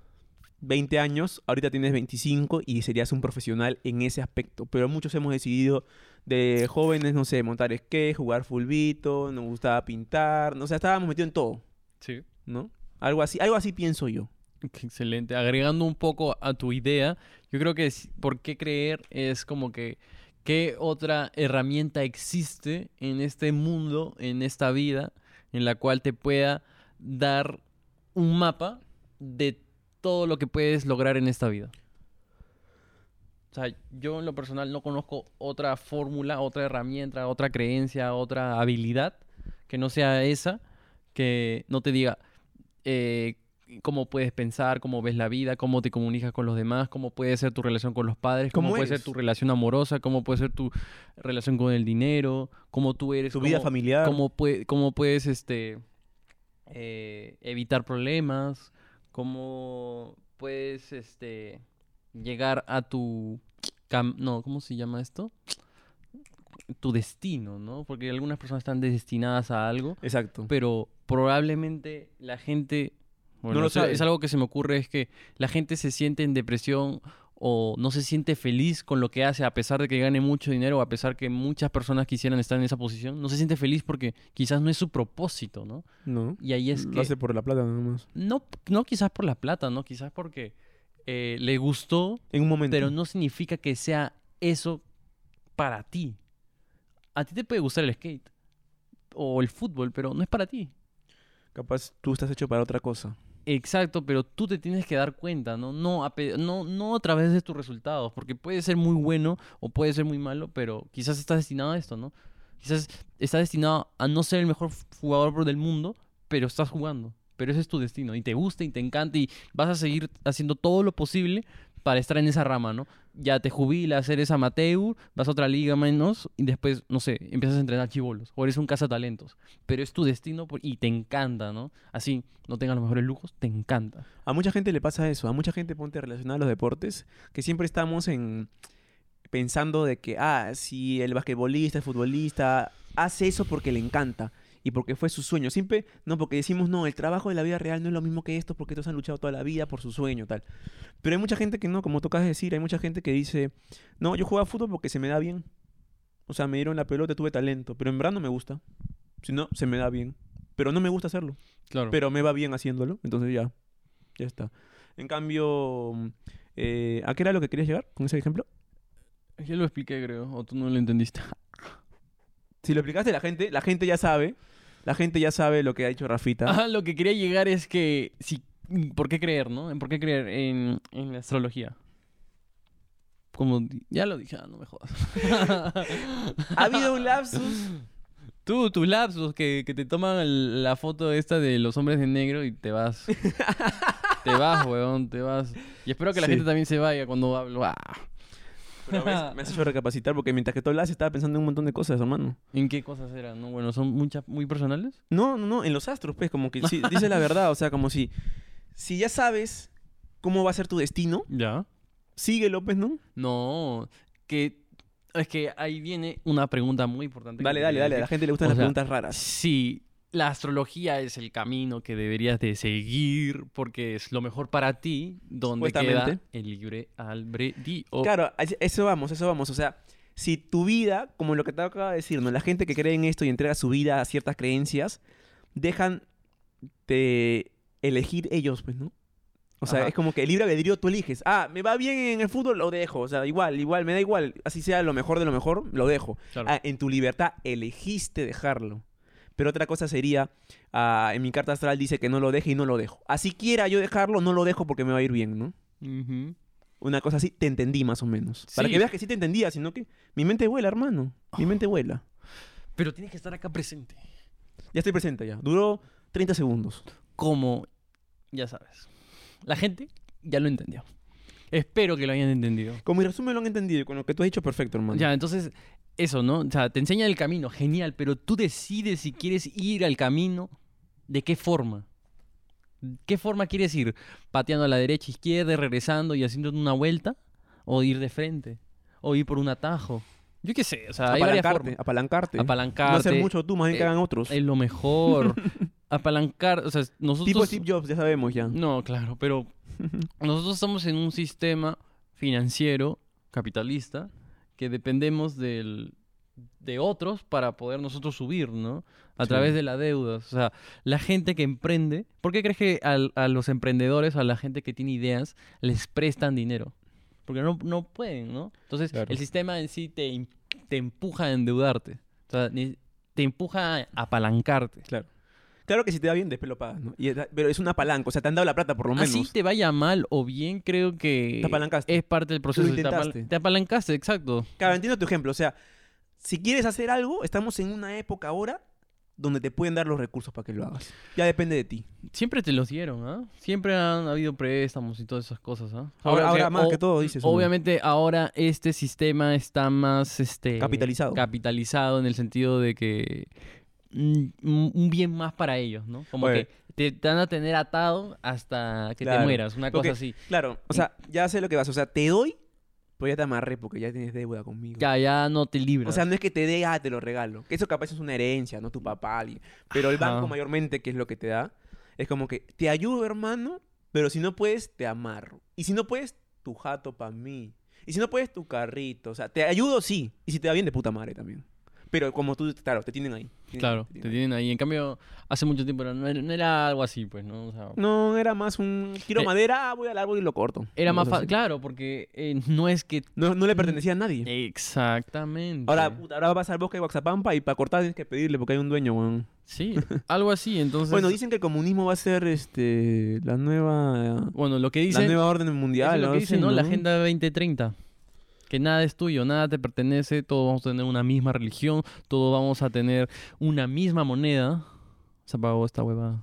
Speaker 1: 20 años, ahorita tienes 25 y serías un profesional en ese aspecto. Pero muchos hemos decidido de jóvenes, no sé, montar skate, jugar fulbito, nos gustaba pintar, no, sea, estábamos metidos en todo,
Speaker 2: Sí.
Speaker 1: ¿no? Algo así, algo así pienso yo.
Speaker 2: Qué excelente. Agregando un poco a tu idea, yo creo que es- por qué creer es como que qué otra herramienta existe en este mundo, en esta vida, en la cual te pueda dar un mapa de todo lo que puedes lograr en esta vida. O sea, yo en lo personal no conozco otra fórmula, otra herramienta, otra creencia, otra habilidad que no sea esa, que no te diga eh, cómo puedes pensar, cómo ves la vida, cómo te comunicas con los demás, cómo puede ser tu relación con los padres, cómo,
Speaker 1: ¿Cómo
Speaker 2: puede ser tu relación amorosa, cómo puede ser tu relación con el dinero, cómo tú eres,
Speaker 1: Tu vida
Speaker 2: cómo-
Speaker 1: familiar.
Speaker 2: cómo, pue- cómo puedes este, eh, evitar problemas, cómo puedes este, llegar a tu... cam- no, ¿cómo se llama esto? Tu destino, ¿no? Porque algunas personas están destinadas a algo,
Speaker 1: Exacto.
Speaker 2: pero probablemente la gente... Bueno,
Speaker 1: lo
Speaker 2: eso
Speaker 1: sabe.
Speaker 2: es algo que se me ocurre, es que la gente se siente en depresión o no se siente feliz con lo que hace a pesar de que gane mucho dinero o a pesar que muchas personas quisieran estar en esa posición, no se siente feliz porque quizás no es su propósito, ¿no?
Speaker 1: No.
Speaker 2: Y ahí es
Speaker 1: Lo
Speaker 2: que...
Speaker 1: hace por la plata nada más.
Speaker 2: No, no quizás por la plata, ¿no? Quizás porque eh, le gustó,
Speaker 1: En un momento.
Speaker 2: pero no significa que sea eso para ti. A ti te puede gustar el skate o el fútbol, pero no es para ti.
Speaker 1: Capaz tú estás hecho para otra cosa.
Speaker 2: Exacto, pero tú te tienes que dar cuenta, ¿no? No a, no, no a través de tus resultados, porque puede ser muy bueno o puede ser muy malo, pero quizás estás destinado a esto, ¿no? Quizás estás destinado a no ser el mejor jugador del mundo, pero estás jugando. Pero ese es tu destino y te gusta y te encanta y vas a seguir haciendo todo lo posible para estar en esa rama, ¿no? Ya te jubilas, eres amateur, vas a otra liga menos y después, no sé, empiezas a entrenar chivolos o eres un cazatalentos. Pero es tu destino y te encanta, ¿no? Así, no tengas los mejores lujos, te encanta.
Speaker 1: A mucha gente le pasa eso. A mucha gente ponte relacionada a los deportes, que siempre estamos en pensando de que, ah, si el basquetbolista, el futbolista, hace eso porque le encanta y porque fue su sueño. Siempre, no, porque decimos, no, el trabajo de la vida real no es lo mismo que esto porque todos han luchado toda la vida por su sueño, tal. Pero hay mucha gente que no, como tocas decir, hay mucha gente que dice, no, yo juego a fútbol porque se me da bien. O sea, me dieron la pelota, tuve talento, pero en verdad no me gusta. Si no, se me da bien. Pero no me gusta hacerlo
Speaker 2: Claro.
Speaker 1: pero me va bien haciéndolo, entonces ya, ya está. En cambio, eh, ¿a qué era lo que querías llegar con ese ejemplo?
Speaker 2: Yo lo expliqué, creo, o tú no lo entendiste.
Speaker 1: Si lo explicaste, la gente, la gente ya sabe, la gente ya sabe lo que ha dicho Rafita.
Speaker 2: Ah, lo que quería llegar es que, si, ¿por qué creer, no? ¿En ¿Por qué creer en, en la astrología? Como, ya lo dije, ah, no me jodas.
Speaker 1: Ha habido un lapsus.
Speaker 2: Tú, tus lapsos, que, que te toman el- la foto esta de los hombres de negro y te vas. te vas, weón, te vas. Y espero que la
Speaker 1: Sí.
Speaker 2: gente también se vaya cuando hablo. Ah.
Speaker 1: Pero ves, me has hecho recapacitar porque mientras que tú hablas estaba pensando en un montón de cosas, hermano.
Speaker 2: ¿En qué cosas eran? No, bueno, son muchas, muy personales.
Speaker 1: No, no, no, en los astros, pues, como que sí, dice la verdad, o sea, como si, si ya sabes cómo va a ser tu destino,
Speaker 2: Ya.
Speaker 1: síguelo, pues, ¿no?
Speaker 2: No, que es que ahí viene una pregunta muy importante.
Speaker 1: Dale, dale, dale, a la gente le gustan
Speaker 2: O
Speaker 1: las
Speaker 2: sea,
Speaker 1: preguntas raras.
Speaker 2: Si la astrología es el camino que deberías de seguir porque es lo mejor para ti, donde queda el libre albedrío.
Speaker 1: Claro, eso vamos, eso vamos, o sea, si tu vida, como lo que te acabo de decir, ¿no? La gente que cree en esto y entrega su vida a ciertas creencias, dejan de elegir ellos, pues, ¿no? O sea,
Speaker 2: Ajá.
Speaker 1: es como que el libre albedrío tú eliges. Ah, me va bien en el fútbol, lo dejo. O sea, igual, igual, me da igual. Así sea lo mejor de lo mejor, lo dejo.
Speaker 2: Claro.
Speaker 1: Ah, en tu libertad elegiste dejarlo. Pero otra cosa sería, ah, en mi carta astral dice que no lo deje y no lo dejo. Así quiera yo dejarlo, no lo dejo porque me va a ir bien, ¿no? Una cosa así, te entendí más o menos. Para que veas que sí te entendía, sino que mi mente vuela, hermano. Mi mente vuela.
Speaker 2: Pero tienes que estar acá presente.
Speaker 1: Ya estoy presente ya. Duró 30 segundos.
Speaker 2: Como, ya sabes, la gente ya lo entendió. Espero que lo hayan entendido.
Speaker 1: Con mi resumen lo han entendido y con lo que tú has dicho, perfecto, hermano.
Speaker 2: Ya, entonces, eso, ¿no? O sea, te enseña el camino, genial, pero tú decides si quieres ir al camino, ¿de qué forma? ¿Qué forma quieres ir? ¿Pateando a la derecha, izquierda, regresando y haciendo una vuelta? ¿O ir de frente? ¿O ir por un atajo? Yo qué sé, o sea, hay varias
Speaker 1: apalancarte,
Speaker 2: formas.
Speaker 1: apalancarte.
Speaker 2: Apalancarte.
Speaker 1: No hacer mucho tú, más bien que
Speaker 2: eh,
Speaker 1: hagan otros.
Speaker 2: Es lo mejor. Apalancar, o sea, nosotros...
Speaker 1: Tipo Steve Jobs, ya sabemos ya.
Speaker 2: No, claro, pero nosotros estamos en un sistema financiero capitalista que dependemos del, de otros para poder nosotros subir, ¿no? A
Speaker 1: Sí.
Speaker 2: través de la deuda. O sea, la gente que emprende, ¿por qué crees que al- a, los emprendedores, a la gente que tiene ideas, les prestan dinero? Porque no, no pueden, ¿no? Entonces,
Speaker 1: Claro.
Speaker 2: el sistema en sí te, te empuja a endeudarte. O sea, te empuja a apalancarte.
Speaker 1: Claro. Claro que si te va bien, después lo pagas, ¿no? Y es- pero es una palanca, o sea, te han dado la plata por lo menos.
Speaker 2: Así te vaya mal o bien, creo que
Speaker 1: Te apalancaste.
Speaker 2: es parte del proceso. Te, apal-
Speaker 1: intentaste.
Speaker 2: te apalancaste, exacto.
Speaker 1: Claro, entiendo tu ejemplo. O sea, si quieres hacer algo, estamos en una época ahora donde te pueden dar los recursos para que lo hagas. Ya depende de ti.
Speaker 2: Siempre te los dieron, ¿ah? Siempre han habido préstamos y todas esas cosas, ¿ah?
Speaker 1: Ahora, ahora más
Speaker 2: o-
Speaker 1: que todo, dices. ¿o no?
Speaker 2: Obviamente ahora este sistema está más este
Speaker 1: Capitalizado.
Speaker 2: capitalizado en el sentido de que un bien más para ellos, ¿no? Como
Speaker 1: Oye.
Speaker 2: que te, van a tener atado hasta que te mueras, una cosa así.
Speaker 1: Claro, o sea, ya sé lo que vas. O sea, te doy, pero ya te amarré porque ya tienes deuda conmigo.
Speaker 2: Ya, ya no te libras.
Speaker 1: O sea, no es que te dé, ah, te lo regalo. Que eso capaz es una herencia, no tu papá. alguien. Pero el
Speaker 2: Ajá.
Speaker 1: banco mayormente, que es lo que te da, es como que te ayudo, hermano, pero si no puedes, te amarro. Y si no puedes, tu jato para mí. Y si no puedes, tu carrito. O sea, te ayudo, sí. Y si te va bien, de puta madre también. Pero como tú, claro, te tienen ahí. Tienen-
Speaker 2: Claro,
Speaker 1: te
Speaker 2: te
Speaker 1: tienen ahí.
Speaker 2: En cambio, hace mucho tiempo era- no era, no era algo así, pues, ¿no? O sea,
Speaker 1: No, era más un... Quiero
Speaker 2: Eh,
Speaker 1: madera, ah, voy al árbol y lo corto.
Speaker 2: era más fácil. Claro, porque eh, no es que.
Speaker 1: No, no le pertenecía a nadie.
Speaker 2: Exactamente.
Speaker 1: Ahora, ahora vas al bosque de Guaxapampa y para cortar tienes que pedirle porque hay un dueño, weón.
Speaker 2: Sí, algo así. Entonces.
Speaker 1: Bueno, dicen que el comunismo va a ser este la nueva
Speaker 2: bueno, lo que
Speaker 1: la
Speaker 2: dice.
Speaker 1: nueva orden mundial.
Speaker 2: es lo que dice,
Speaker 1: así,
Speaker 2: ¿no? La Agenda 2030. Que nada es tuyo, nada te pertenece, todos vamos a tener una misma religión, todos vamos a tener una misma moneda. Se apagó esta hueva.